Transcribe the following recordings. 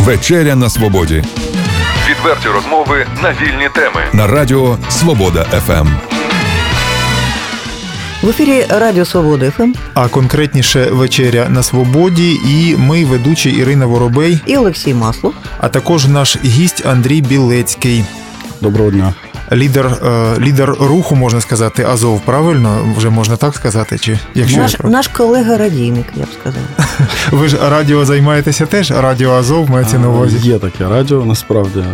Вечеря на свободі. Відверті розмови на вільні теми. На радіо Свобода ФМ. В ефірі Радіо Свобода ФМ А конкретніше вечеря на свободі. І ми, ведучі Ірина Воробей, і Олексій Маслов. а також наш гість Андрій Білецький. Доброго дня. Лідер, е, лідер руху, можна сказати, Азов, правильно? Вже можна так сказати? Чи якщо Наш, я наш колега радійник, я б сказала. ви ж радіо займаєтеся теж? Радіо Азов мається на увазі. Є таке радіо, насправді,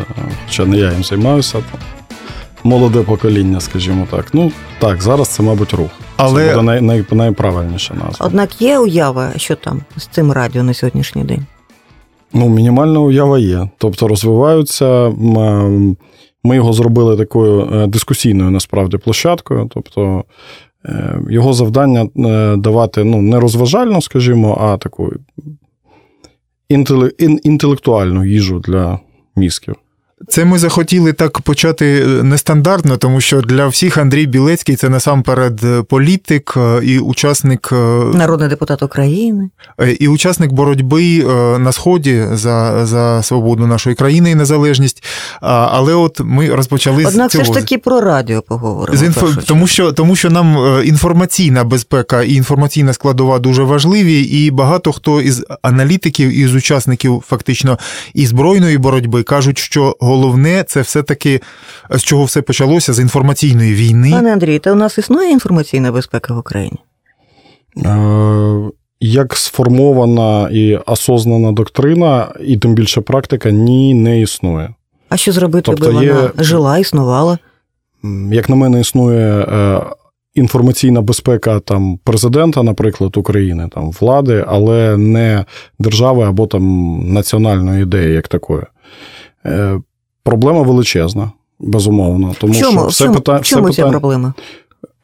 хоча не я їм займаюся. Там. Молоде покоління, скажімо так. Ну так, зараз це, мабуть, рух. Але- Це буде най, най, найправильніша назва. Однак є уява, що там з цим радіо на сьогоднішній день. Ну, мінімальна уява є. Тобто розвиваються. Ми його зробили такою е, дискусійною насправді площадкою. Тобто е, його завдання е, давати ну, не розважально, скажімо, а таку інтелектуальну їжу для мізків. Це ми захотіли так почати е, нестандартно, тому що для всіх Андрій Білецький це насамперед е, політик е, і учасник Народний депутат України. І учасник боротьби на сході за, за свободу нашої країни і незалежність. Але от ми розпочали Однак з все цього. ж таки про радіо поговоримо. З чергу. тому, що, тому що нам інформаційна безпека і інформаційна складова дуже важливі, і багато хто із аналітиків і з учасників фактично і збройної боротьби кажуть, що головне це все-таки з чого все почалося з інформаційної війни. Пане Андрій, та у нас існує інформаційна безпека в Україні? Е, Як сформована і осознана доктрина, і тим більше практика, ні, не існує. А що зробити, Тобто би є- вона жила, існувала? Як на мене, існує е, інформаційна безпека там президента, наприклад, України, там влади, але не держави або там національної ідеї, як такої. Проблема величезна, безумовно. Тому чому, що все чому, пита... в чому все ця питання... проблема?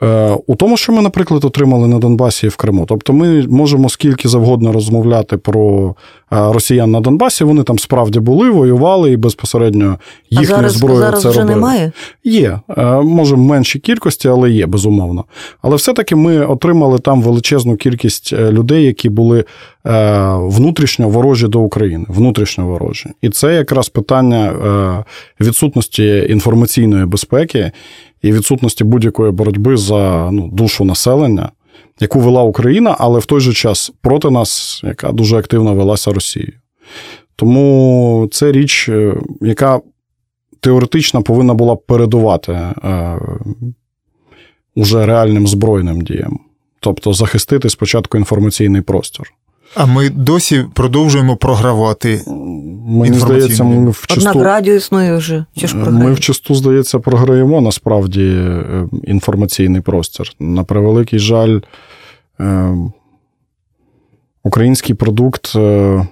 Е, У тому, що ми, наприклад, отримали на Донбасі і в Криму. Тобто ми можемо скільки завгодно розмовляти про е, росіян на Донбасі. Вони там справді були, воювали і безпосередньо А їхня зараз, зброя зараз це вже робила. немає? Є, е, може в меншій кількості, але є, безумовно. Але все-таки ми отримали там величезну кількість людей, які були внутрішньо ворожі до України, внутрішньо ворожі. І це якраз питання відсутності інформаційної безпеки і відсутності будь-якої боротьби за ну, душу населення, яку вела Україна, але в той же час проти нас, яка дуже активно велася Росією. Тому це річ, е, яка теоретично повинна була передувати е, уже реальним збройним діям. Тобто захистити спочатку інформаційний простір. А ми досі продовжуємо програвати. Мені здається, ми Однак вчасту, радіо існує вже. Чи ж ми програє? вчасту, здається, програємо насправді е, інформаційний простір. На превеликий жаль, е, український продукт е,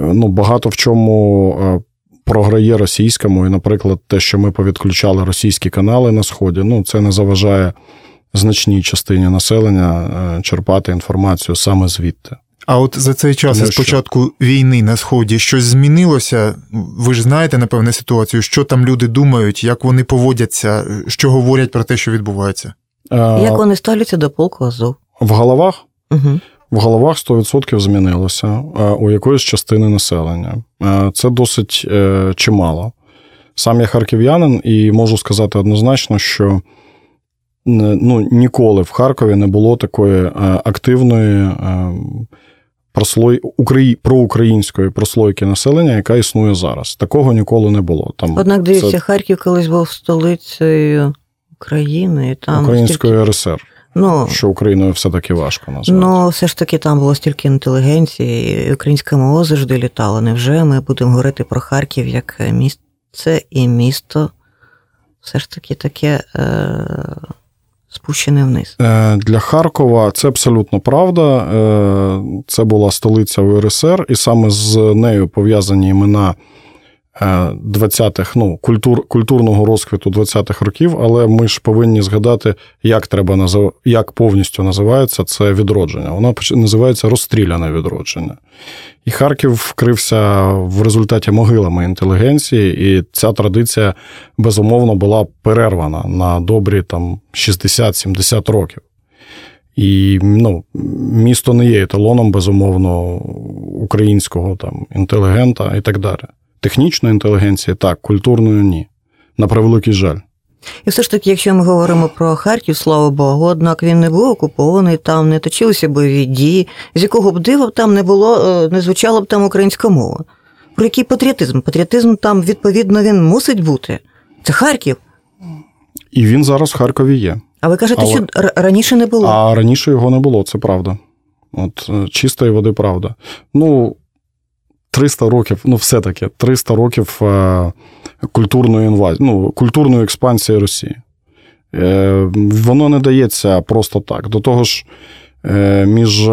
ну, багато в чому е, програє російському. І, наприклад, те, що ми повідключали російські канали на Сході, ну, це не заважає значній частині населення е, черпати інформацію саме звідти. А от за цей час Тому з початку війни на сході щось змінилося. Ви ж знаєте, напевне, ситуацію, що там люди думають, як вони поводяться, що говорять про те, що відбувається. Е, Як вони ставляться до полку Азов? В головах Угу. в головах 100% змінилося е, у якоїсь частини населення. Це досить чимало. Сам я харків'янин, і можу сказати однозначно, що ну, ніколи в Харкові не було такої е, активної е, прослой... Украї... проукраїнської прослойки населення, яка існує зараз. Такого ніколи не було. Там Однак, дивіться, це Харків колись був столицею України. І там Української стільки- РСР, Ну, що Україною все-таки важко назвати. ну, все ж таки там було стільки інтелігенції, і українська мова завжди літала. Невже ми будемо говорити про Харків як місце і місто? Все ж таки таке е- спущене вниз. Е, Для Харкова це абсолютно правда. Е, Це була столиця УРСР, і саме з нею пов'язані імена 20-х, ну, культур, культурного розквіту 20-х років, але ми ж повинні згадати, як треба назив... як повністю називається це відродження. Воно називається розстріляне відродження. І Харків вкрився в результаті могилами інтелігенції, і ця традиція безумовно була перервана на добрі там 60-70 років. І ну, місто не є еталоном, безумовно, українського там, інтелігента і так далі. Технічної інтелігенції так, культурної ні. На превеликий жаль. І все ж таки, якщо ми говоримо про Харків, слава Богу, однак він не був окупований, там не точилися бойові дії, з якого б дива там не було, е, не звучала б там українська мова. Про який патріотизм? Патріотизм там, відповідно, він мусить бути. Це Харків. І він зараз в Харкові є. А ви кажете, Але- що раніше не було. А раніше його не було, це правда. От е, чистої води правда. Ну, 300 років, ну, все-таки 300 років е, культурної інвазії, ну, культурної експансії Росії. Е, воно не дається просто так. До того ж, е, між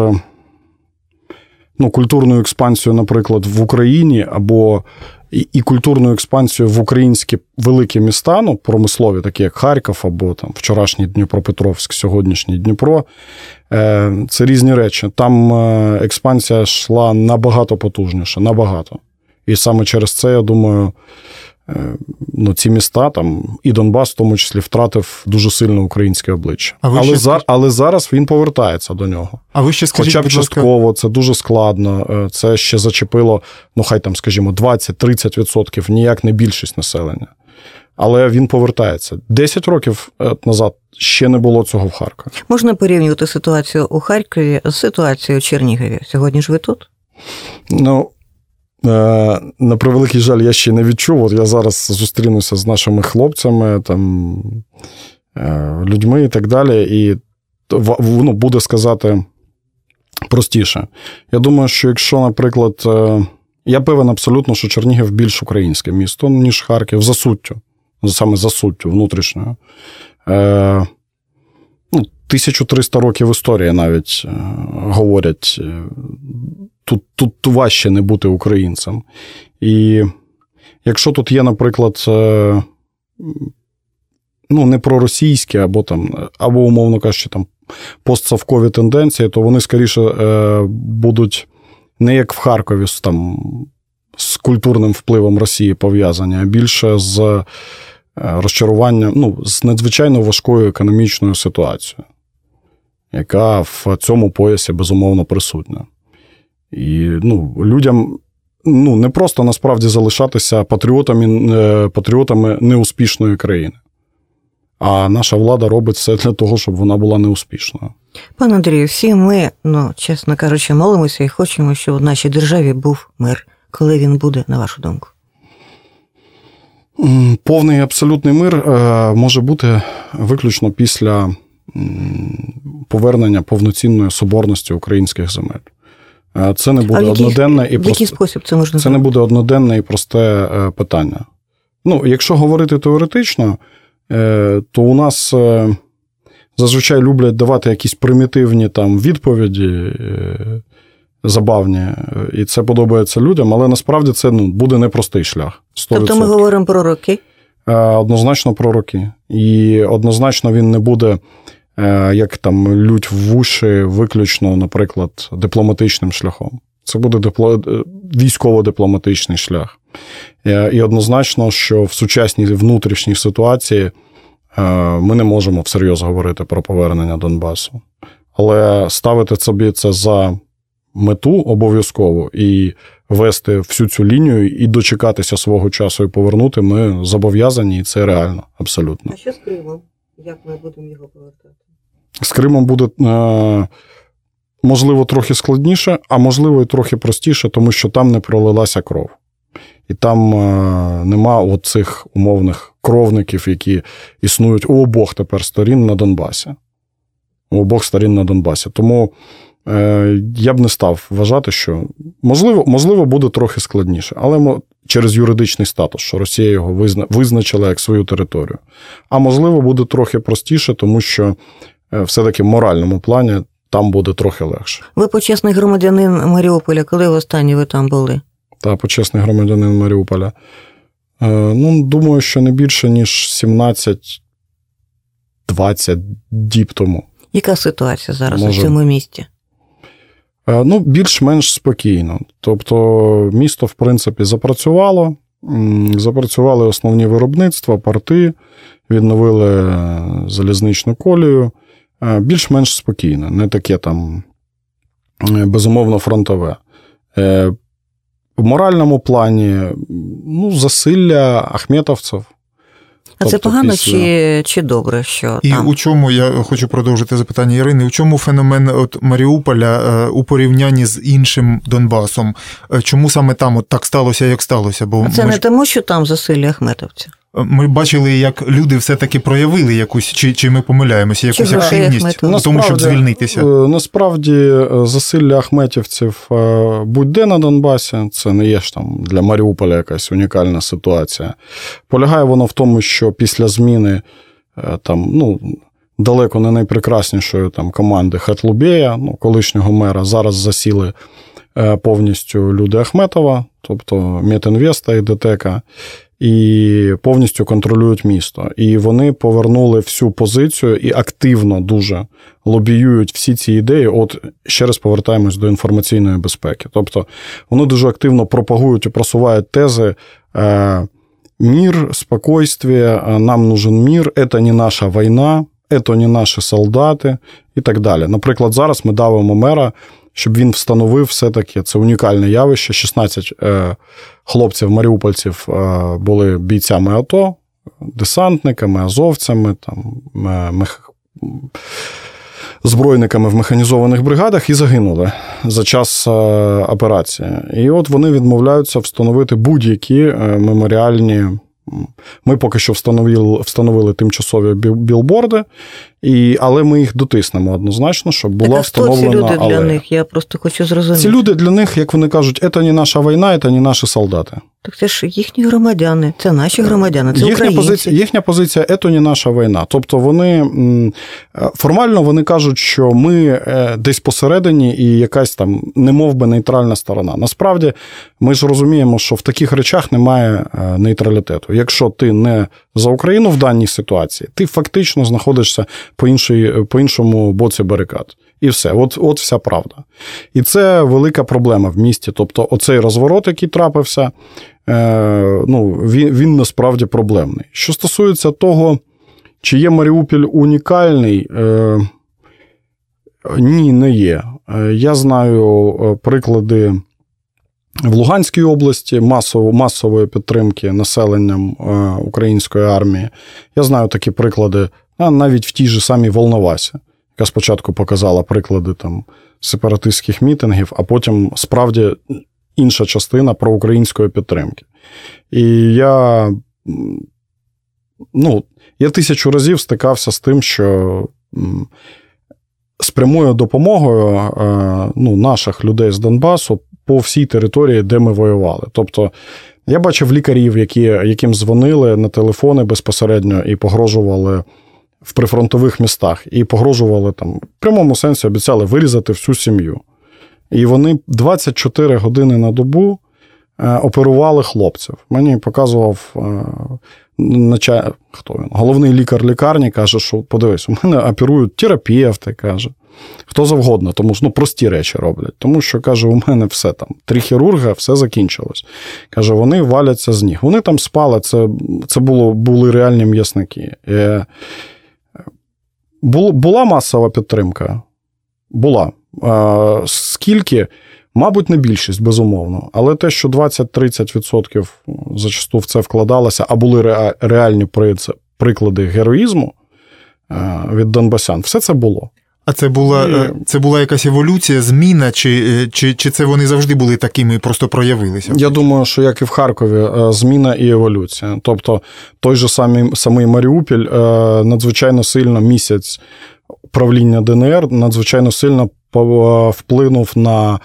ну, культурною експансією, наприклад, в Україні або і, культурну експансією в українські великі міста, ну, промислові, такі як Харків або там вчорашній Дніпропетровськ, сьогоднішній Дніпро. Е, Це різні речі. Там е, експансія йшла набагато потужніше, набагато. І саме через це, я думаю, ну, ці міста, там, і Донбас, в тому числі, втратив дуже сильно українське обличчя. А ви Але, ще за, але зараз він повертається до нього. А ви ще скажіть, Хоча б частково, це дуже складно. Е, Це ще зачепило, ну хай там, скажімо, 20-30%, ніяк не більшість населення. Але він повертається. 10 років е, назад ще не було цього в Харкові. Можна порівнювати ситуацію у Харкові з ситуацією у Чернігові. Сьогодні ж ви тут? Ну, е, на превеликий жаль, я ще не відчув. От я зараз зустрінуся з нашими хлопцями, там, е, людьми і так далі, і ну, буде сказати простіше. Я думаю, що якщо, наприклад, е, я певен абсолютно, що Чернігів більш українське місто, ніж Харків, за суттю, саме за суттю внутрішньою. Е, ну, 1300 років історії навіть е, говорять. Тут, тут важче не бути українцем. І якщо тут є, наприклад, е, ну, не проросійські, або там, або, умовно кажучи, там постсавкові тенденції, то вони скоріше е, будуть не як в Харкові там, з культурним впливом Росії пов'язані, а більше з е, розчаруванням, ну, з надзвичайно важкою економічною ситуацією, яка в цьому поясі безумовно присутня. І ну, людям ну, не просто насправді залишатися патріотами, е, патріотами неуспішної країни. А наша влада робить все для того, щоб вона була неуспішною. Пане Андрію, всі ми, ну, чесно кажучи, молимося і хочемо, щоб в нашій державі був мир. Коли він буде, на вашу думку? Повний абсолютний мир е, може бути виключно після повернення повноцінної соборності українських земель. Е, Це не буде в який- одноденне і в який спосіб це можна Це не буде одноденне і просте е, питання. Ну, якщо говорити теоретично, е, то у нас зазвичай люблять давати якісь примітивні там відповіді. Забавні, і це подобається людям, але насправді це ну, буде непростий шлях. 100%. Тобто ми говоримо про роки. Однозначно про роки. І однозначно він не буде, як там лють в вуші, виключно, наприклад, дипломатичним шляхом. Це буде дипло... е, військово-дипломатичний шлях. Е, І однозначно, що в сучасній внутрішній ситуації е, ми не можемо всерйоз говорити про повернення Донбасу. Але ставити собі це за мету обов'язково і вести всю цю лінію і дочекатися свого часу і повернути, ми зобов'язані, і це реально, абсолютно. А що з Кримом? Як ми будемо його повертати? З Кримом буде е, можливо трохи складніше, а можливо і трохи простіше, тому що там не пролилася кров. І там е, нема оцих умовних кровників, які існують у обох тепер сторін на Донбасі. У обох сторін на Донбасі. Тому е, я б не став вважати, що можливо, можливо буде трохи складніше, але через юридичний статус, що Росія його визна, визначила як свою територію. А можливо, буде трохи простіше, тому що все-таки в моральному плані там буде трохи легше. Ви почесний громадянин Маріуполя, коли востаннє ви там були? Та почесний громадянин Маріуполя. Е, ну, думаю, що не більше, ніж 17-20 діб тому. Яка ситуація зараз Може. у цьому місті? Е, Ну, більш-менш спокійно. Тобто, місто, в принципі, запрацювало. Запрацювали основні виробництва, порти, відновили е, залізничну колію. Е, більш-менш спокійне, не таке там е, безумовно фронтове. Е, В моральному плані, ну, засилля ахметовців. А це Тобто погано після- чи, чи добре, що І там? у чому я хочу продовжити запитання Ірини? У чому феномен от Маріуполя у порівнянні з іншим Донбасом? Чому саме там от так сталося, як сталося? Бо А це ми, не тому, що там засилля ахметовців. Ми бачили, як люди все-таки проявили якусь, чи, чи ми помиляємося, якусь Чого? активність у тому, щоб звільнитися. Е, Насправді е, засилля ахметівців е, будь-де на Донбасі, це не є ж там для Маріуполя якась унікальна ситуація. Полягає воно в тому, що після зміни там, ну, далеко не найпрекраснішої там, команди Хатлубея, ну, колишнього мера, зараз засіли повністю люди Ахметова, тобто Метінвеста і ДТЕКа. І повністю контролюють місто. І вони повернули всю позицію і активно дуже лобіюють всі ці ідеї. От ще раз повертаємось до інформаційної безпеки. Тобто вони дуже активно пропагують і просувають тези. Е, Мир, спокойствие, нам нужен мир, це не наша війна, це не наші солдати і так далі. Наприклад, зараз ми давимо мера, щоб він встановив все-таки це унікальне явище. 16 е, хлопців, маріупольців е, були бійцями АТО, десантниками, азовцями, там, мех... збройниками в механізованих бригадах і загинули за час е, операції. І от вони відмовляються встановити будь-які е, меморіальні. Ми поки що встановили, встановили тимчасові білборди, і, але ми їх дотиснемо однозначно, щоб була так, а хто ці встановлена люди для них? Я просто хочу зрозуміти. Ці люди для них, як вони кажуть, це не наша війна, це не наші солдати. Так це ж їхні громадяни, це наші громадяни, це їхня українці. позиція, їхня позиція це не наша війна. Тобто вони е, формально вони кажуть, що ми е, десь посередині і якась там немов би нейтральна сторона. Насправді, ми ж розуміємо, що в таких речах немає е, нейтралітету. Якщо ти не за Україну в даній ситуації, ти фактично знаходишся по іншій, по іншому боці барикад. І все, от, от вся правда. І це велика проблема в місті. Тобто, оцей розворот, який трапився, е, ну, він, він насправді проблемний. Що стосується того, чи є Маріуполь унікальний, е, ні, не є. Е, Я знаю е, приклади в Луганській області масово, масової підтримки населенням е, української армії. Я знаю такі приклади а навіть в тій же самій Волновасі, яка спочатку показала приклади там сепаратистських мітингів, а потім справді інша частина проукраїнської підтримки. І я, ну, я тисячу разів стикався з тим, що з прямою допомогою е, ну, наших людей з Донбасу по всій території, де ми воювали. Тобто я бачив лікарів, які, яким дзвонили на телефони безпосередньо і погрожували в прифронтових містах, і погрожували там в прямому сенсі обіцяли вирізати всю сім'ю. І вони 24 години на добу е, оперували хлопців. Мені показував е, хто він? головний лікар лікарні, каже, що подивись, у мене оперують терапевти, каже. Хто завгодно, тому що ну, прості речі роблять. Тому що, каже, у мене все там. Три хірурга, все закінчилось. Каже, вони валяться з ніг. Вони там спали, це це було, були реальні м'ясники. Е, бу- була масова підтримка? Була. Е, скільки? Мабуть, не більшість, безумовно. Але те, що 20-30% зачасту в це вкладалося, а були ре- реальні приклади героїзму е, від Донбасян, все це було. А це була, е, це була якась еволюція, зміна, чи, е, чи, чи це вони завжди були такими і просто проявилися? Я думаю, що як і в Харкові, е, зміна і еволюція. Тобто, той же самий, самий Маріуполь е, надзвичайно сильно місяць правління ДНР надзвичайно сильно вплинув на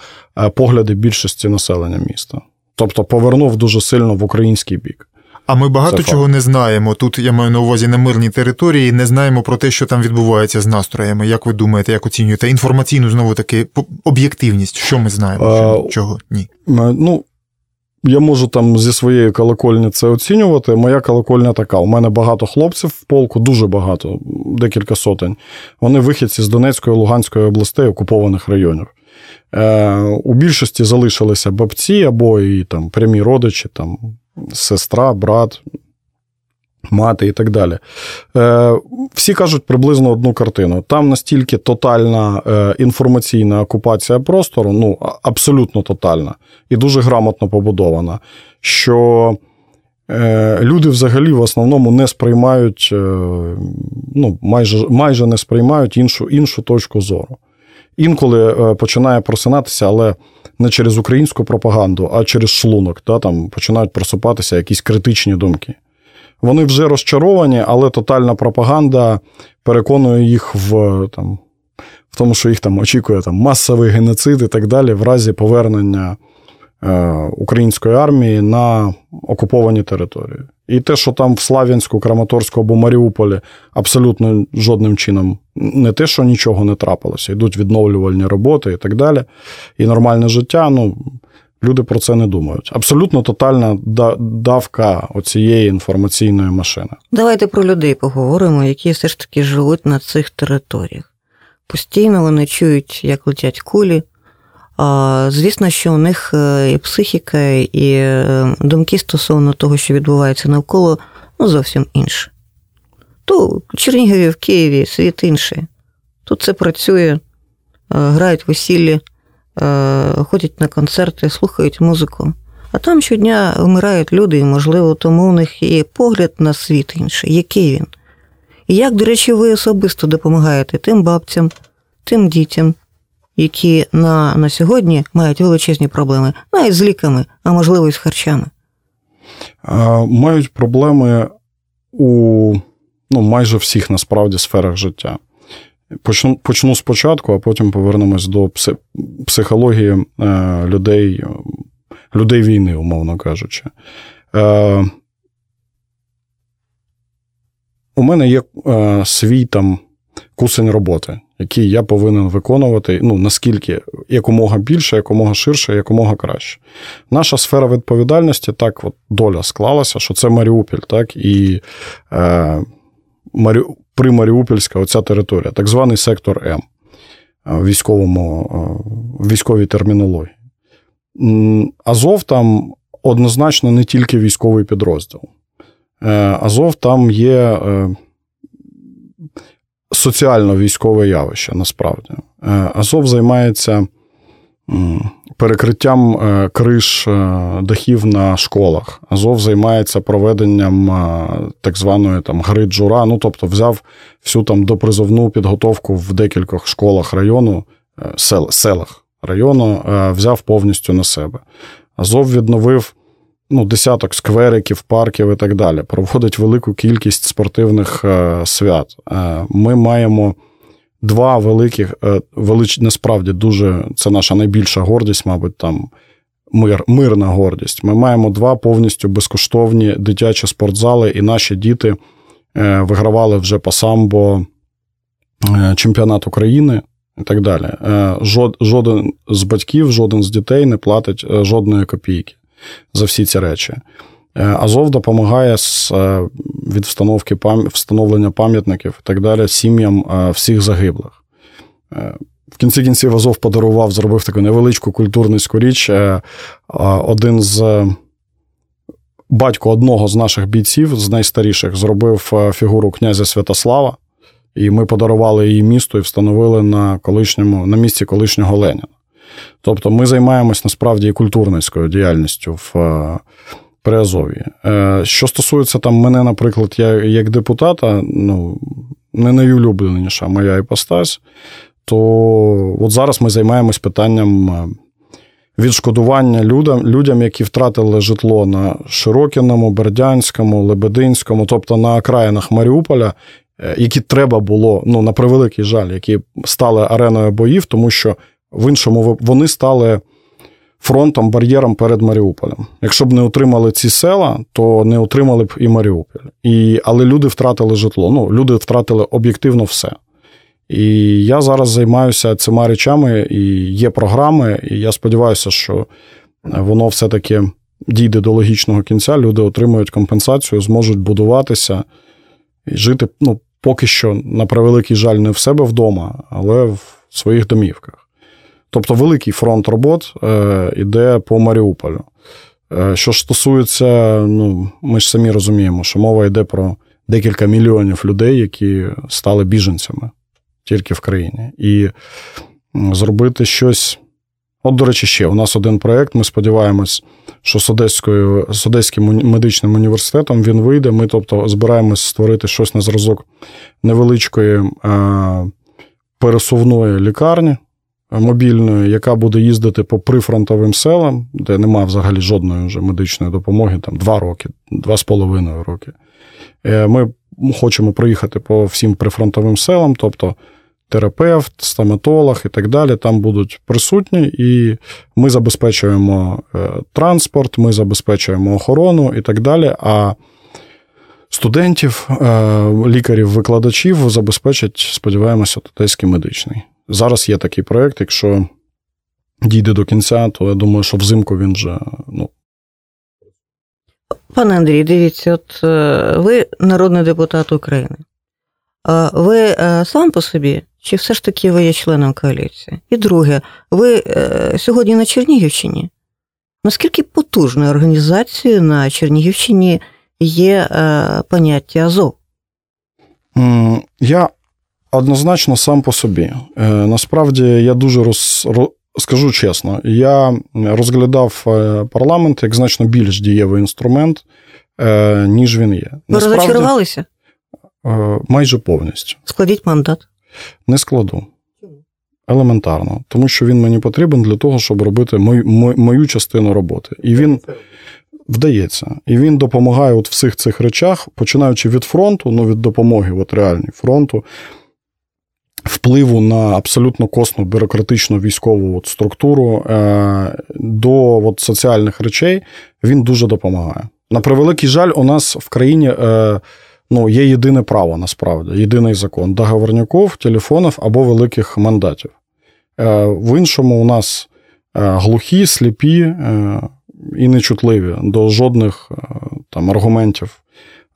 погляди більшості населення міста. Тобто повернув дуже сильно в український бік. А ми багато Це чого факт. не знаємо. Тут я маю на увазі на мирній території, не знаємо про те, що там відбувається з настроями. Як ви думаєте, як оцінюєте інформаційну знову таки об'єктивність? Що ми знаємо? Що, А, чого ні? Ну, я можу там зі своєї колокольні це оцінювати. Моя колокольня така. У мене багато хлопців в полку, дуже багато, декілька сотень. Вони вихідці з Донецької Луганської областей, окупованих районів. Е, у більшості залишилися бабці або і там прямі родичі, там, сестра, брат. мати і так далі. Е, Всі кажуть приблизно одну картину. Там настільки тотальна е, інформаційна окупація простору, ну, абсолютно тотальна і дуже грамотно побудована, що люди взагалі в основному не сприймають, ну, майже майже не сприймають іншу, іншу точку зору. Інколи е, починає просинатися, але не через українську пропаганду, а через шлунок. Та, там Починають просипатися якісь критичні думки. Вони вже розчаровані, але тотальна пропаганда переконує їх в там, в тому, що їх там очікує там, масовий геноцид і так далі, в разі повернення е, української армії на окуповані території. І те, що там в Слав'янську, Краматорську або Маріуполі абсолютно жодним чином не те, що нічого не трапилося, йдуть відновлювальні роботи і так далі. І нормальне життя, ну. Люди про це не думають. Абсолютно тотальна давка оцієї інформаційної машини. Давайте про людей поговоримо, які все ж таки живуть на цих територіях. Постійно вони чують, як летять кулі. Звісно, що у них е, і психіка, і е, думки стосовно того, що відбувається навколо, ну зовсім інше. То в Чернігові, в Києві світ інший. Тут це працює, е, грають весіллі. Ходять на концерти, слухають музику. А там щодня вмирають люди, і, можливо, тому у них і погляд на світ інший, який він. І як, до речі, ви особисто допомагаєте тим бабцям, тим дітям, які на на сьогодні мають величезні проблеми, навіть з ліками, а можливо, і з харчами? Мають проблеми у ну, майже всіх насправді сферах життя. Почну почну спочатку, а потім повернемось до психології е, людей людей війни, умовно кажучи. Е, у мене є е, свій там кусень роботи, який я повинен виконувати ну, наскільки якомога більше, якомога ширше, якомога краще. Наша сфера відповідальності так от доля склалася, що це Маріуполь, так, і е, Марі примаріупольська оця територія, так званий сектор М в військовому, в військовій термінології. Азов там однозначно не тільки військовий підрозділ. Е, Азов там є е, соціально-військове явище насправді. Е, Азов займається перекриттям е, криш е, дахів на школах. Азов займається проведенням так званої там гри джура. Ну тобто, взяв всю там допризовну підготовку в декількох школах району, сел, селах району, взяв повністю на себе. Азов відновив. Ну, десяток сквериків, парків і так далі. Проводить велику кількість спортивних свят. Ми маємо два великих, е, велич, насправді дуже це наша найбільша гордість, мабуть, там мир, мирна гордість. Ми маємо два повністю безкоштовні дитячі спортзали, і наші діти е, вигравали вже по самбо е, чемпіонат України. І так далі. Жоден з батьків, жоден з дітей не платить жодної копійки за всі ці речі. Е, Азов допомагає з е, від встановки встановлення пам'ятників і так далі сім'ям е, всіх загиблих. В кінці кінців Азов подарував, зробив таку невеличку культурницьку річ. Один з батько одного з наших бійців, з найстаріших, зробив фігуру князя Святослава, і ми подарували її місту і встановили на колишньому, на місці колишнього Леніна. Тобто ми займаємось насправді і культурницькою діяльністю в при Азові. Е, що стосується там мене, наприклад, я як депутата, ну, не найулюбленіша моя іпостась, то от зараз ми займаємось питанням е, відшкодування людям, людям, які втратили житло на Широкіному, Бердянському, Лебединському, тобто на окраїнах Маріуполя, е, які треба було, ну, на превеликий жаль, які стали ареною боїв, тому що в іншому вони стали фронтом, бар'єром перед Маріуполем. Якщо б не отримали ці села, то не отримали б і Маріуполь. І, Але люди втратили житло. Ну, люди втратили об'єктивно все. І я зараз займаюся цими речами, і є програми, і я сподіваюся, що воно все-таки дійде до логічного кінця. Люди отримують компенсацію, зможуть будуватися і жити, ну, поки що, на превеликий жаль, не в себе вдома, але в своїх домівках. Тобто великий фронт робот е, іде по Маріуполю. Е, Що ж стосується, ну, ми ж самі розуміємо, що мова йде про декілька мільйонів людей, які стали біженцями тільки в країні. І зробити щось. От, до речі, ще у нас один проєкт. Ми сподіваємось, що з, Одеською, з Одеським медичним університетом він вийде. Ми, тобто, збираємось створити щось на зразок невеличкої е, пересувної лікарні мобільної, яка буде їздити по прифронтовим селам, де немає взагалі жодної вже медичної допомоги, там два роки, два з половиною роки. Е, Ми хочемо проїхати по всім прифронтовим селам, тобто терапевт, стоматолог і так далі там будуть присутні, і ми забезпечуємо е, транспорт, ми забезпечуємо охорону і так далі. А студентів, е, лікарів, викладачів забезпечать, сподіваємося, Одеський медичний. Зараз є такий проєкт, якщо дійде до кінця, то я думаю, що взимку він вже ну, Пане Андрій, дивіться, от е, ви народний депутат України. Ви е, сам по собі, чи все ж таки ви є членом коаліції? І друге, ви е, сьогодні на Чернігівщині. Наскільки потужною організацією на Чернігівщині є е, поняття Азов? Я однозначно сам по собі. Е, Насправді я дуже роз, скажу чесно, я розглядав е, парламент як значно більш дієвий інструмент, е, ніж він є. Ви розочарувалися? майже повністю. Складіть мандат. Не складу. Елементарно, тому що він мені потрібен для того, щоб робити мою, мою, частину роботи. І він вдається. І він допомагає от в всіх цих речах, починаючи від фронту, ну від допомоги, от реальній фронту, впливу на абсолютно косну бюрократичну військову от структуру е, до от соціальних речей, він дуже допомагає. На превеликий жаль, у нас в країні. Е, Ну, є єдине право насправді, єдиний закон договорняків, телефонів або великих мандатів. Е, В іншому у нас е, глухі, сліпі е, і нечутливі до жодних е, там аргументів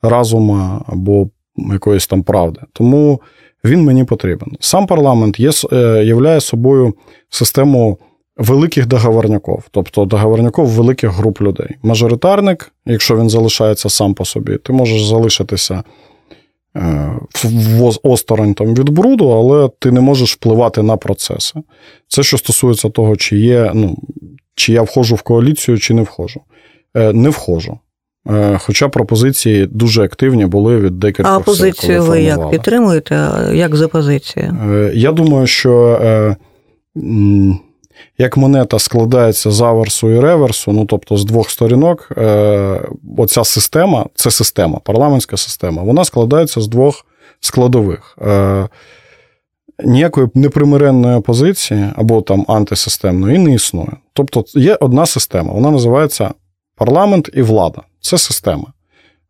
разума або якоїсь там правди. Тому він мені потрібен. Сам парламент є, е, являє собою систему великих договорняків, тобто договорняків великих груп людей. Мажоритарник, якщо він залишається сам по собі, ти можеш залишитися е, в- осторонь там від бруду, але ти не можеш впливати на процеси. Це що стосується того, чи є, ну, чи я входжу в коаліцію, чи не входжу. Е, Не входжу. Е, Хоча пропозиції дуже активні були від декількох А опозицію ви як підтримуєте? Як з опозицією? Е, Я думаю, що е, як монета складається з аверсу і реверсу, ну тобто з двох сторінок, оця система, це система, парламентська система, вона складається з двох складових. Ніякої непримиренної опозиції або там антисистемної не існує. Тобто є одна система, вона називається парламент і влада. Це система.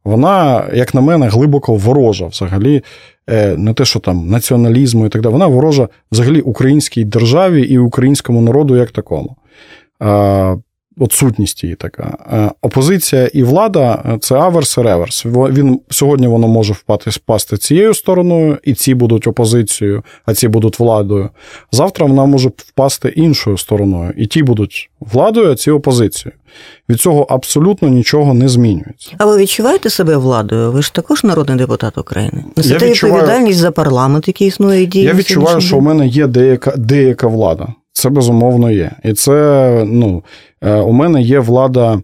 Вона, як на мене, глибоко ворожа взагалі е, не те, що там націоналізму і так далі, вона ворожа взагалі українській державі і українському народу як такому. Е, От сутність її така. Е, Опозиція і влада е, це аверс і реверс. Він сьогодні воно може впасти, впасти цією стороною, і ці будуть опозицією, а ці будуть владою. Завтра вона може впасти іншою стороною, і ті будуть владою, а ці опозицією. Від цього абсолютно нічого не змінюється. А ви відчуваєте себе владою? Ви ж також народний депутат України. Несете відповідальність за парламент, який існує і діє. Я відчуваю, що у мене є деяка, деяка влада. Це безумовно є. І це, ну, е, у мене є влада,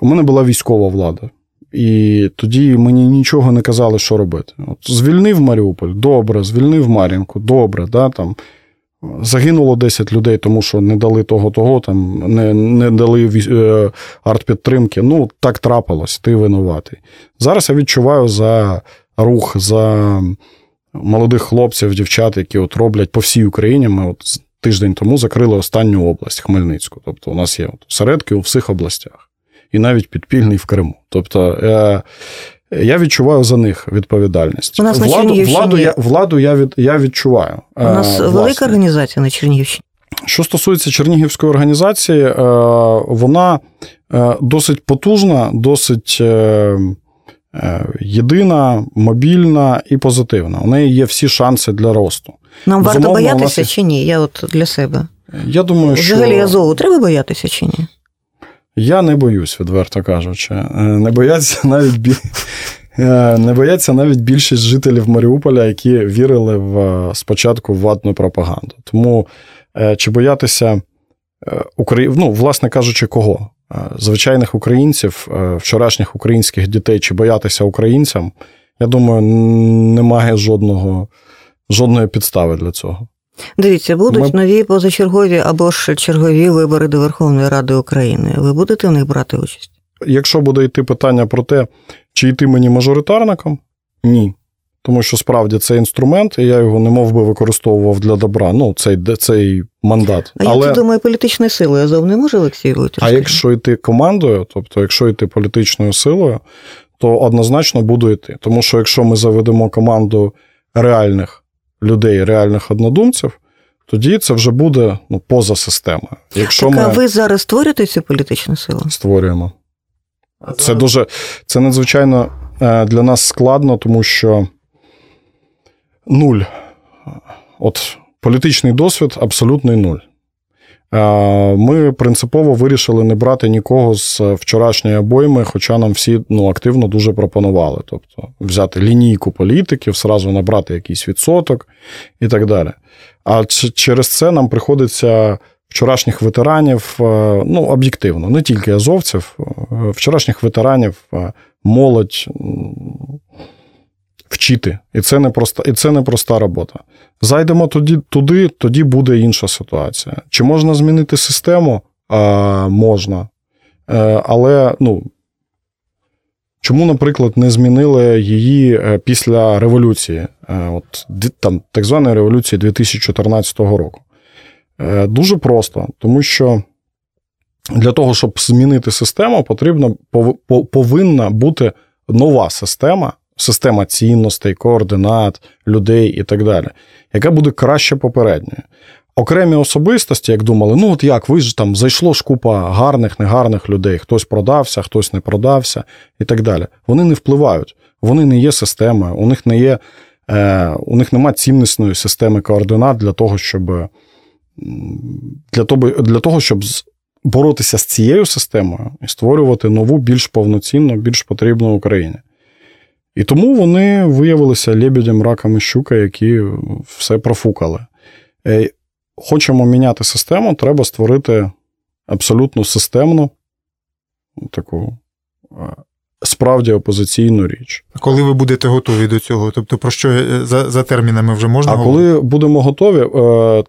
у мене була військова влада. І тоді мені нічого не казали, що робити. От звільнив Маріуполь, добре, звільнив Мар'їнку, добре, да, там. Загинуло 10 людей, тому що не дали того, того, там, не, не дали е, артпідтримки. Ну, так трапилось, ти винуватий. Зараз я відчуваю за рух, за молодих хлопців, дівчат, які от роблять по всій Україні. Ми от тиждень тому закрили останню область Хмельницьку. Тобто, у нас є от осередки у всіх областях, і навіть підпільний в Криму. Тобто, е, я відчуваю за них відповідальність. У нас на владу, Чернігівщині- владу, я, владу я, від, я відчуваю. У нас е, велика власне. організація на Чернігівщині. Що стосується Чернігівської організації, е, вона е, досить потужна, досить е, е, єдина, мобільна і позитивна. У неї є всі шанси для росту. Нам варто нас боятися є- чи ні? Я от для себе. Я думаю, що Взагалі Азову треба боятися чи ні? Я не боюсь, відверто кажучи. Е, Не бояться навіть бі... е, не бояться навіть більшість жителів Маріуполя, які вірили в е, спочатку в ватну пропаганду. Тому чи боятися Украї... ну, власне кажучи, кого? Звичайних українців, вчорашніх українських дітей, чи боятися українцям, я думаю, немає жодного, жодної підстави для цього. Дивіться, будуть Ми- нові позачергові або ж чергові вибори до Верховної Ради України. Ви будете в них брати участь? Якщо буде йти питання про те, чи йти мені мажоритарником, ні. Тому що справді це інструмент, і я його не мов би використовував для добра. Ну, цей, цей мандат. А я Але тут думаю, політичною силою Азов не може Олексій Войт? а якщо йти командою, тобто, якщо йти політичною силою, то однозначно буду йти. Тому що якщо ми заведемо команду реальних людей, реальних однодумців, тоді це вже буде ну, поза системою. Якщо Так, а ви зараз створюєте цю політичну силу? створюємо. Це дуже це надзвичайно е, для нас складно, тому що нуль. От політичний досвід абсолютний нуль. Е, Ми принципово вирішили не брати нікого з вчорашньої обойми, хоча нам всі ну, активно дуже пропонували. Тобто взяти лінійку політиків, сразу набрати якийсь відсоток і так далі. А через це нам приходиться вчорашніх ветеранів, е, ну, об'єктивно, не тільки азовців, е, вчорашніх ветеранів, е, молодь вчити. І це не проста, і це не проста робота. Зайдемо тоді, туди, тоді буде інша ситуація. Чи можна змінити систему? А, можна. Е, але, ну. Чому, наприклад, не змінили її е, після революції, е, от там так званої революції 2014 року? Е, Дуже просто, тому що для того, щоб змінити систему, потрібно повинна бути нова система, система цінностей, координат, людей і так далі, яка буде краще попередньої. Окремі особистості, як думали, ну от як, ви ж там зайшло ж купа гарних, негарних людей, хтось продався, хтось не продався і так далі. Вони не впливають, вони не є системою, у них не є, е, у них немає цінностної системи координат для того, щоб для того, для того щоб боротися з цією системою і створювати нову, більш повноцінну, більш потрібну Україні. І тому вони виявилися лебедем, раком і щука, які все профукали. Е, Хочемо міняти систему, треба створити абсолютно системну, таку е, справді опозиційну річ. А Коли ви будете готові до цього? Тобто, про що е, за, за термінами вже можна А говорити? коли будемо готові, е,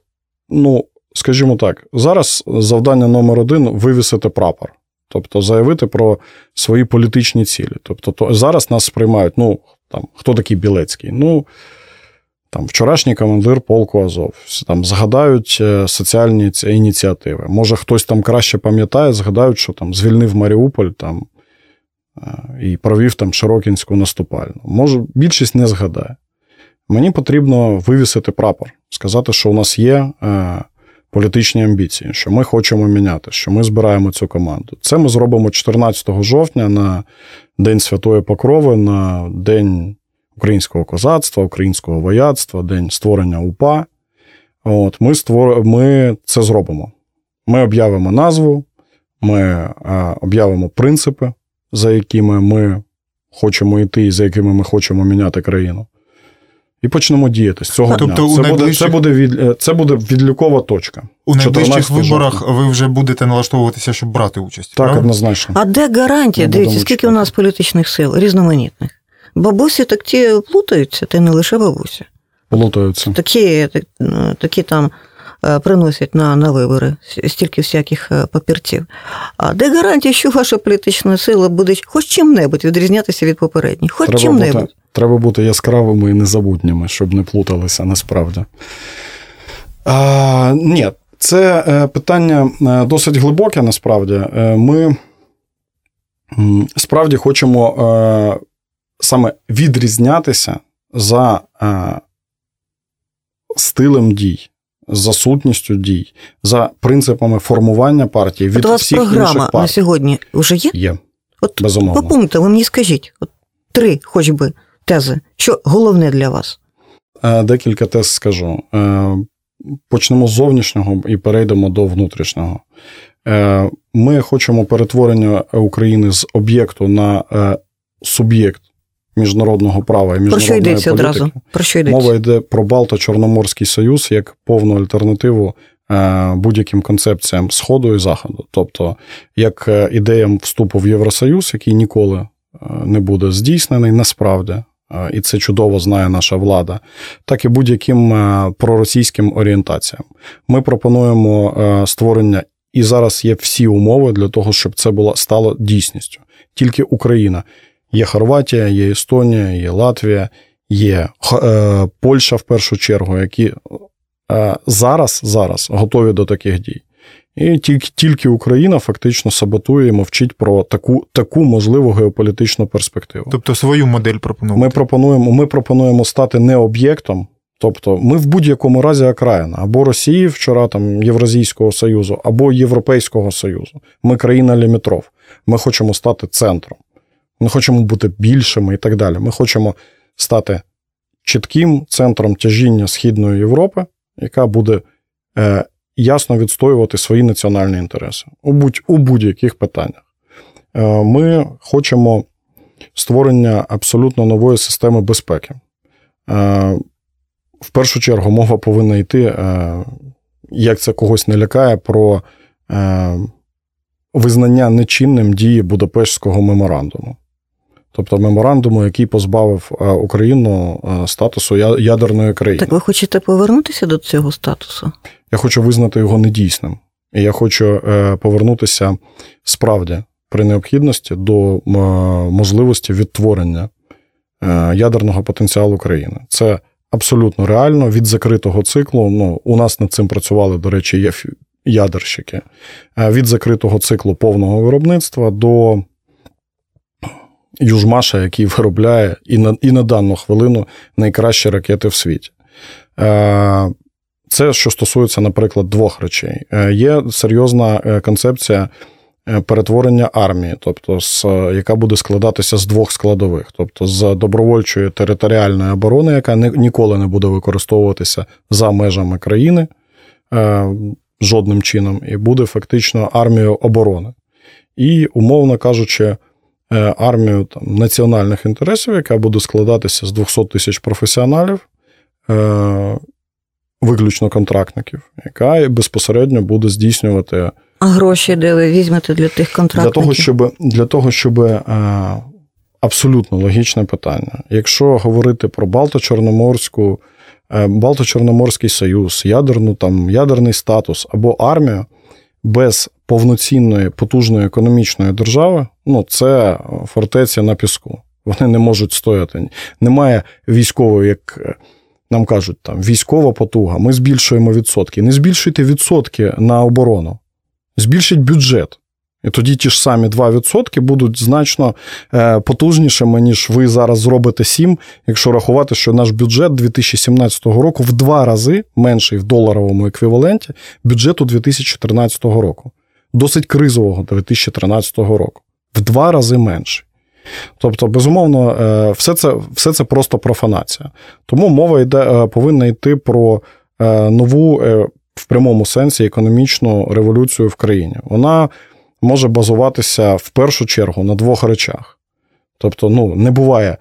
ну, скажімо так, зараз завдання номер один вивісити прапор. Тобто заявити про свої політичні цілі. Тобто, то, зараз нас сприймають, ну, там, хто такий Білецький? Ну, там, вчорашній командир полку Азов. Там згадають е, соціальні ці ініціативи. Може, хтось там краще пам'ятає, згадають, що там звільнив Маріуполь там, е, і провів там Широкінську наступальну. Може, більшість не згадає. Мені потрібно вивісити прапор, сказати, що у нас є е, політичні амбіції, що ми хочемо міняти, що ми збираємо цю команду. Це ми зробимо 14 жовтня на День Святої Покрови, на День українського козацтва, українського вояцтва, День створення УПА. От, ми, створ... ми це зробимо. Ми об'явимо назву, ми е, об'явимо принципи, за якими ми хочемо йти і за якими ми хочемо міняти країну. І почнемо діяти з цього Тобто дня. у Це, буде, найближчих- це, буде від, е, це буде відлікова точка. У найближчих виборах жовтня. ви вже будете налаштовуватися, щоб брати участь. Так, правильно? однозначно. А де гарантія? Ми Дивіться, скільки у нас політичних сил, різноманітних. Бабусі так ті плутаються, та не лише бабусі. Плутаються. Такі, так- е, такі там приносять на, на вибори стільки всяких е, папірців. А де гарантія, що ваша політична сила буде хоч чим-небудь відрізнятися від попередніх? Хоч Треба чим-небудь. бути, треба бути яскравими і незабутніми, щоб не плуталися насправді. А, ні, це е, питання е, досить глибоке, насправді. Е, Ми справді хочемо саме відрізнятися за стилем дій, за сутністю дій, за принципами формування партії від От у вас всіх програма інших на сьогодні вже є? Є, От безумовно. по пункту ви мені скажіть, от три хоч би тези, що головне для вас. Е, Декілька тез скажу. Е, Почнемо з зовнішнього і перейдемо до внутрішнього. Е, ми хочемо перетворення України з об'єкту на суб'єкт міжнародного права і Про що йдеться політики. одразу? Про що йдеться? Мова йде про Балто-Чорноморський союз як повну альтернативу е, будь-яким концепціям Сходу і Заходу. Тобто, як е, ідеям вступу в Євросоюз, який ніколи е, не буде здійснений, насправді, і це чудово знає наша влада, так і будь-яким проросійським орієнтаціям. Ми пропонуємо створення, і зараз є всі умови для того, щоб це було стало дійсністю. Тільки Україна. Є Хорватія, є Естонія, є Латвія, є е, Польща в першу чергу, які е, зараз, зараз готові до таких дій. І тільки, тільки Україна фактично саботує і мовчить про таку, таку можливу геополітичну перспективу. Тобто свою модель пропонувати. Ми пропонуємо, ми пропонуємо стати не об'єктом. Тобто, ми в будь-якому разі окраїна або Росії, вчора там Євразійського Союзу, або Європейського Союзу. Ми країна лімітров. Ми хочемо стати центром. Ми хочемо бути більшими і так далі. Ми хочемо стати чітким центром тяжіння Східної Європи, яка буде е, ясно відстоювати свої національні інтереси у, будь, у будь-яких питаннях. Е, ми хочемо створення абсолютно нової системи безпеки. Е, в першу чергу мова повинна йти, е, як це когось не лякає, про е, визнання нечинним дії Будапештського меморандуму. Тобто меморандуму, який позбавив е, Україну е, статусу ядерної країни. Так ви хочете повернутися до цього статусу? Я хочу визнати його недійсним. І я хочу е, повернутися справді при необхідності до можливості відтворення ядерного потенціалу країни. Це абсолютно реально від закритого циклу. Ну, у нас над цим працювали, до речі, є ядерщики. Від закритого циклу повного виробництва до Южмаша, який виробляє і на, і на дану хвилину найкращі ракети в світі. Е, Це що стосується, наприклад, двох речей. Е, Є серйозна е, концепція перетворення армії, тобто з, яка буде складатися з двох складових, тобто з добровольчої територіальної оборони, яка ніколи не буде використовуватися за межами країни жодним чином, і буде фактично армією оборони. І, умовно кажучи, армію там, національних інтересів, яка буде складатися з 200 тисяч професіоналів, е, виключно контрактників, яка безпосередньо буде здійснювати А гроші, де ви візьмете для тих для контрактів? того, щоб для того, щоб е, абсолютно логічне питання. Якщо говорити про Балто-Чорноморську, е, Балто-Чорноморський союз, ядерну там ядерний статус або армію без повноцінної потужної економічної держави, ну це фортеця на піску. Вони не можуть стояти. Немає військової, як е, нам кажуть, там військова потуга. Ми збільшуємо відсотки. Не збільшуйте відсотки на оборону, збільшіть бюджет. І тоді ті ж самі 2% будуть значно е, потужнішими, ніж ви зараз зробите 7, якщо рахувати, що наш бюджет 2017 року в два рази менший в доларовому еквіваленті бюджету 2013 року. Досить кризового 2013 року. В два рази менший. Тобто, безумовно, е, все це все це просто профанація. Тому мова йде, е, повинна йти про е, нову в прямому сенсі економічну революцію в країні. Вона може базуватися в першу чергу на двох речах. Тобто, ну, не буває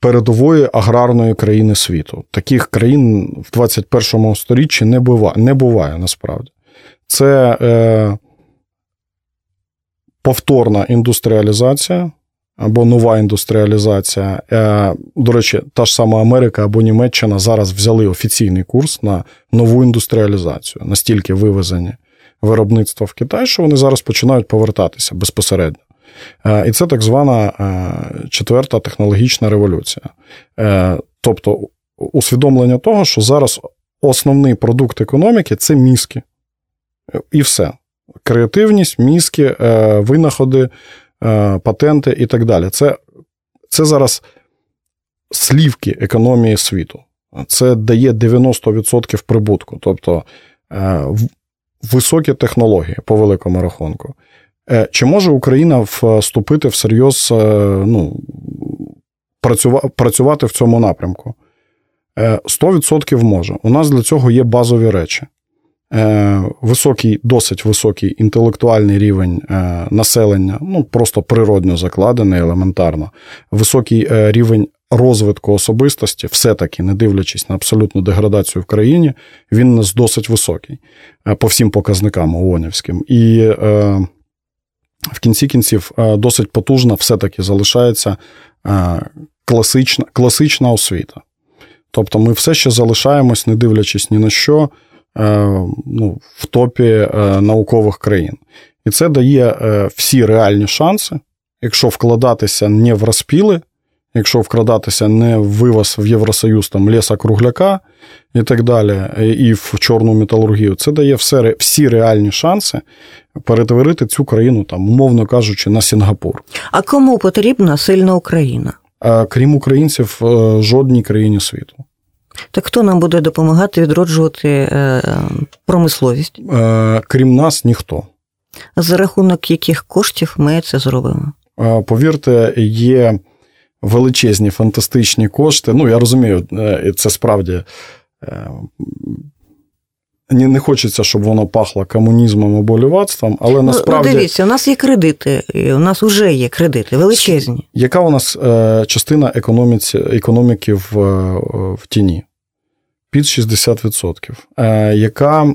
передової аграрної країни світу. Таких країн в 21 сторіччі не буває, не буває насправді. Це е, повторна індустріалізація або нова індустріалізація. Е, До речі, та ж сама Америка або Німеччина зараз взяли офіційний курс на нову індустріалізацію, настільки вивезені виробництва в Китай, що вони зараз починають повертатися безпосередньо. Е, І це так звана е, четверта технологічна революція. Тобто усвідомлення того, що зараз основний продукт економіки це мізки. І все. Креативність, мізки, е, винаходи, е, патенти і так далі. Це, це зараз слівки економії світу. Це дає 90% прибутку. Тобто е, високі технології по великому рахунку. Чи може Україна вступити всерйоз, ну, працювати в цьому напрямку? Е, 100% може. У нас для цього є базові речі. Е, високий, досить високий інтелектуальний рівень е, населення, ну просто природньо закладений, елементарно, високий е, рівень розвитку особистості, все-таки, не дивлячись на абсолютну деградацію в країні, він нас досить високий по всім показникам ООНівським. І в кінці кінців досить потужна все-таки залишається класична, класична освіта. Тобто ми все ще залишаємось, не дивлячись ні на що, ну, в топі е, наукових країн. І це дає е, всі реальні шанси, якщо вкладатися не в розпіли, якщо вкладатися не в вивоз в Євросоюз там ліса кругляка і так далі, і в чорну металургію, це дає все, всі реальні шанси перетворити цю країну, там, умовно кажучи, на Сінгапур. А кому потрібна сильна Україна? Крім українців, е, жодній країні світу. Так хто нам буде допомагати відроджувати е, промисловість? Е, Крім нас, ніхто. За рахунок яких коштів ми це зробимо? Е, Повірте, є величезні фантастичні кошти. Ну, я розумію, е, це справді е, не не хочеться, щоб воно пахло комунізмом або лівацтвом, але насправді. Ну, дивіться, у нас є кредити, у нас вже є кредити величезні. Яка у нас е, частина економіці, економіки в, в тіні? Під 60%. Е, яка,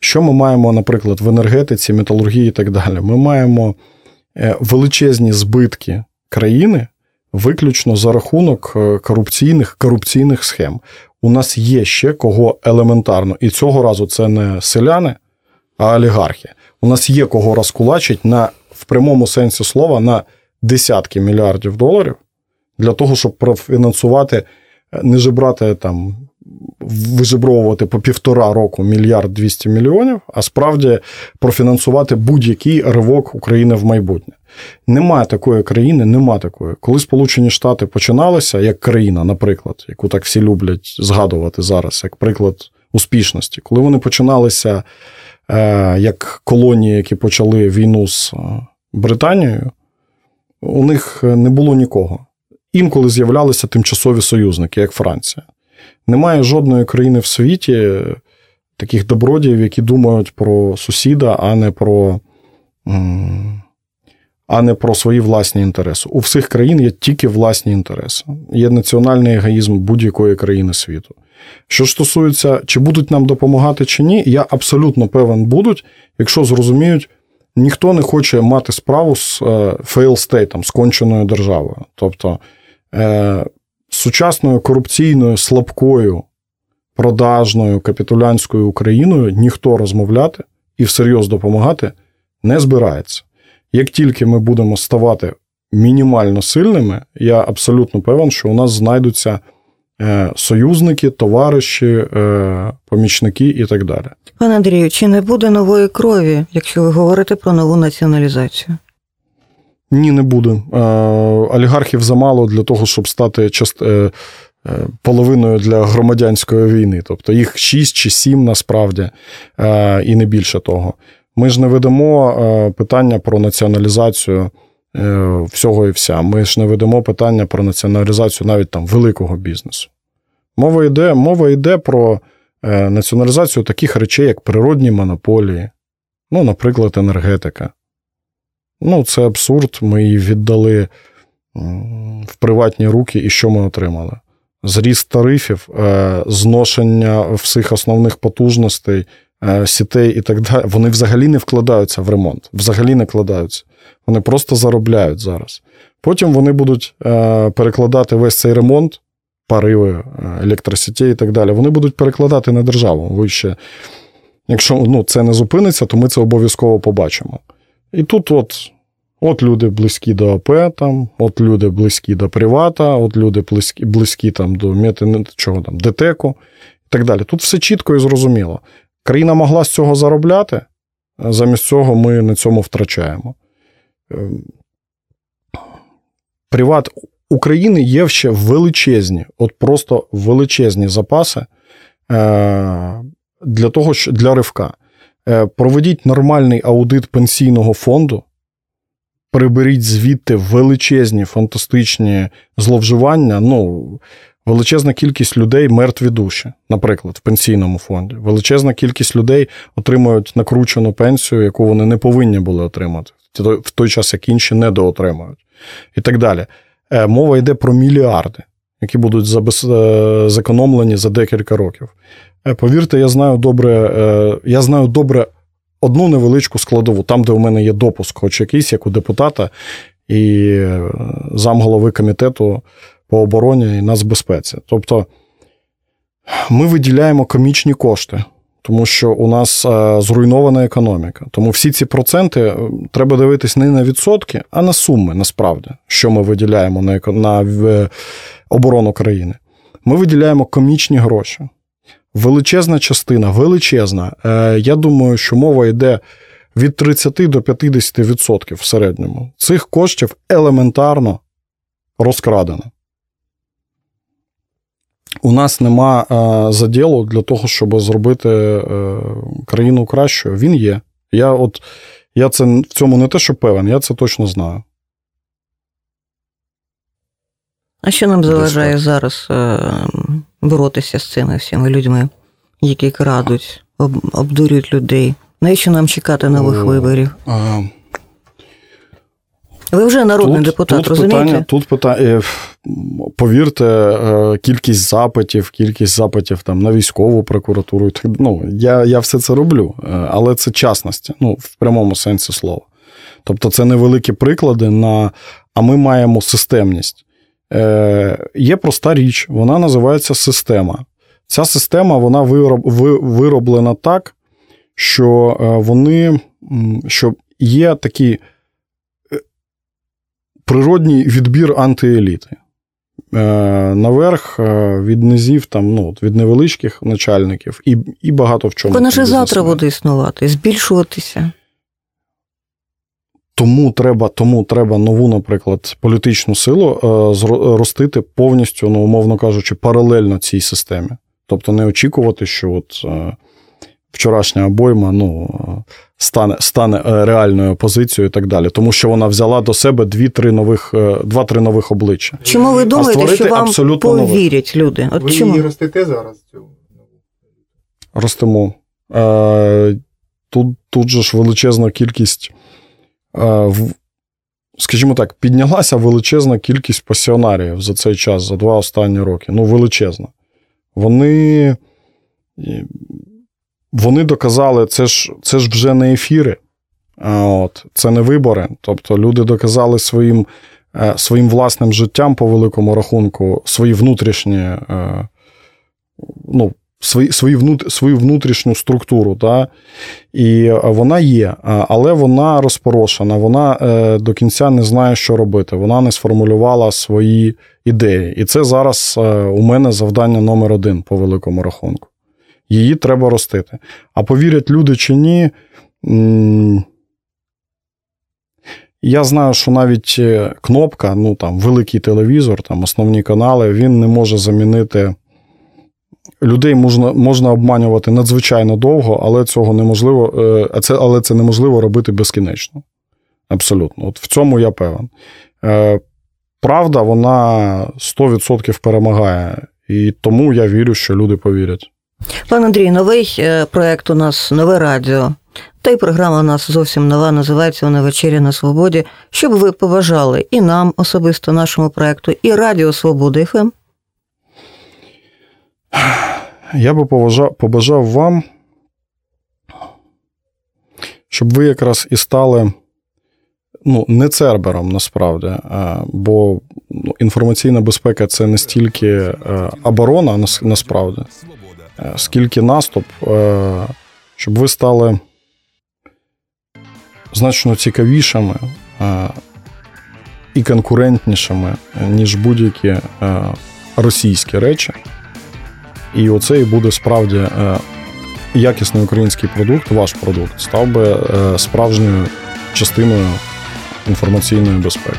що ми маємо, наприклад, в енергетиці, металургії і так далі? Ми маємо е, величезні збитки країни виключно за рахунок е, корупційних, корупційних схем. У нас є ще кого елементарно, і цього разу це не селяни, а олігархи. У нас є кого розкулачить на в прямому сенсі слова на десятки мільярдів доларів для того, щоб профінансувати, не жебрати там, вижебровувати по півтора року мільярд 200 мільйонів, а справді профінансувати будь-який ривок України в майбутнє. Немає такої країни, нема такої. Коли Сполучені Штати починалися як країна, наприклад, яку так всі люблять згадувати зараз, як приклад успішності, коли вони починалися е, як колонії, які почали війну з Британією, у них не було нікого. Інколи з'являлися тимчасові союзники, як Франція. Немає жодної країни в світі таких добродіїв, які думають про сусіда, а не про а не про свої власні інтереси. У всіх країн є тільки власні інтереси. Є національний егоїзм будь-якої країни світу. Що ж стосується, чи будуть нам допомагати, чи ні, я абсолютно певен будуть, якщо зрозуміють, ніхто не хоче мати справу з fail стейтом, з конченою державою. Тобто е, сучасною корупційною, слабкою, продажною капітулянською Україною ніхто розмовляти і всерйоз допомагати не збирається. Як тільки ми будемо ставати мінімально сильними, я абсолютно певен, що у нас знайдуться союзники, товариші, помічники і так далі. Пане Андрію, чи не буде нової крові, якщо ви говорите про нову націоналізацію? Ні, не буде. Олігархів замало для того, щоб стати част... половиною для громадянської війни. Тобто їх 6 чи 7 насправді, і не більше того. Ми ж не ведемо питання про націоналізацію всього і вся. Ми ж не ведемо питання про націоналізацію навіть там великого бізнесу. Мова йде, мова йде про націоналізацію таких речей, як природні монополії, ну, наприклад, енергетика. Ну, це абсурд. Ми її віддали в приватні руки, і що ми отримали? Зріст тарифів, зношення всіх основних потужностей, сітей і так далі. Вони взагалі не вкладаються в ремонт, взагалі не вкладаються. Вони просто заробляють зараз. Потім вони будуть перекладати весь цей ремонт, париви, електросітей і так далі. Вони будуть перекладати на державу. Ви ще, Якщо ну, це не зупиниться, то ми це обов'язково побачимо. І тут от от люди близькі до АП, там, от люди близькі до Привата, от люди близькі близькі там, до чого там, ДТЕКу і так далі. Тут все чітко і зрозуміло. Країна могла з цього заробляти, замість цього ми на цьому втрачаємо. Приват України є ще величезні, от просто величезні запаси для того, що для ривка. Проведіть нормальний аудит пенсійного фонду, приберіть звідти величезні фантастичні зловживання. Ну, Величезна кількість людей мертві душі, наприклад, в пенсійному фонді. Величезна кількість людей отримують накручену пенсію, яку вони не повинні були отримати, в той час, як інші недоотримують. І так далі. Е, мова йде про мільярди, які будуть зекономлені за декілька років. Е, повірте, я знаю добре, я знаю добре одну невеличку складову, там, де у мене є допуск, хоч якийсь, як у депутата і замголови комітету по обороні і нацбезпеці. Тобто ми виділяємо комічні кошти, тому що у нас зруйнована економіка. Тому всі ці проценти е, треба дивитись не на відсотки, а на суми насправді, що ми виділяємо на, на оборону країни. Ми виділяємо комічні гроші. Величезна частина, величезна. Е, я думаю, що мова йде від 30 до 50% в середньому. Цих коштів елементарно розкрадено. У нас нема е, заділу для того, щоб зробити е, країну кращою. Він є. Я от, я це в цьому не те, що певен, я це точно знаю. А що нам заважає зараз боротися з цими всіма людьми, які крадуть, обдурюють людей? Навіщо нам чекати нових виборів? А... Ви вже народний тут, депутат, тут розумієте? Питання, тут питання, повірте, е, кількість запитів, кількість запитів там на військову прокуратуру. Ну, Я я все це роблю, е, але це частності, ну, в прямому сенсі слова. Тобто, це невеликі приклади на. А ми маємо системність. Е, Є проста річ, вона називається система. Ця система вона вироблена так, що вони що є такі природній відбір антиеліти. Е, наверх е, від низів, там, ну, від невеличких начальників і і багато в чому. Вона ж завтра буде існувати, збільшуватися. Тому треба тому треба нову, наприклад, політичну силу е, ростити повністю, ну, умовно кажучи, паралельно цій системі. Тобто не очікувати, що от вчорашня обойма ну, стане стане е, реальною позицією і так далі. Тому що вона взяла до себе дві-три нових, е, два-три нових обличчя. Чому ви думаєте, що вам повірять нових? люди? От ви чому? її ростете зараз? цю Ростемо. Е, тут тут же ж величезна кількість. Скажімо так, піднялася величезна кількість пасіонарів за цей час, за два останні роки. Ну, величезна. Вони вони доказали, це ж це ж вже не ефіри, от, це не вибори. Тобто люди доказали своїм е, своїм власним життям по великому рахунку, свої внутрішні, е, ну, свої, свої внут, свою внутрішню структуру. Да? І вона є, але вона розпорошена, вона е, до кінця не знає, що робити. Вона не сформулювала свої ідеї. І це зараз у мене завдання номер один по великому рахунку її треба ростити. А повірять люди чи ні. Я знаю, що навіть е, кнопка, ну там великий телевізор, там основні канали, він не може замінити. Людей можна можна обманювати надзвичайно довго, але цього неможливо, е, це, але це неможливо робити безкінечно. Абсолютно. От В цьому я певен. Е, правда, вона 100% перемагає. І тому я вірю, що люди повірять. Пан Андрій, новий е, проект у нас нове радіо. Та й програма у нас зовсім нова, називається вона Вечеря на Свободі. Щоб ви побажали і нам, особисто нашому проекту, і Радіо Свобода ФМ. Я би побажав, вам, щоб ви якраз і стали ну, не цербером насправді, бо ну, інформаційна безпека це не стільки е, оборона насправді. Е, скільки наступ, е, щоб ви стали значно цікавішими е, і конкурентнішими, ніж будь-які російські речі. І оце і буде справді якісний український продукт, ваш продукт, став би справжньою частиною інформаційної безпеки.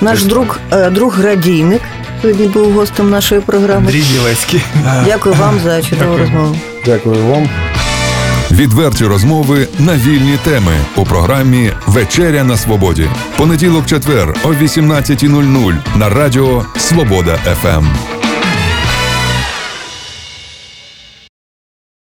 Наш друг, друг Радійник сьогодні був гостем нашої програми. Андрій Білецький. Дякую вам за чудову розмову. Дякую вам. Відверті розмови на вільні теми у програмі Вечеря на Свободі. Понеділок, четвер о 18.00 на радіо Свобода ФМ.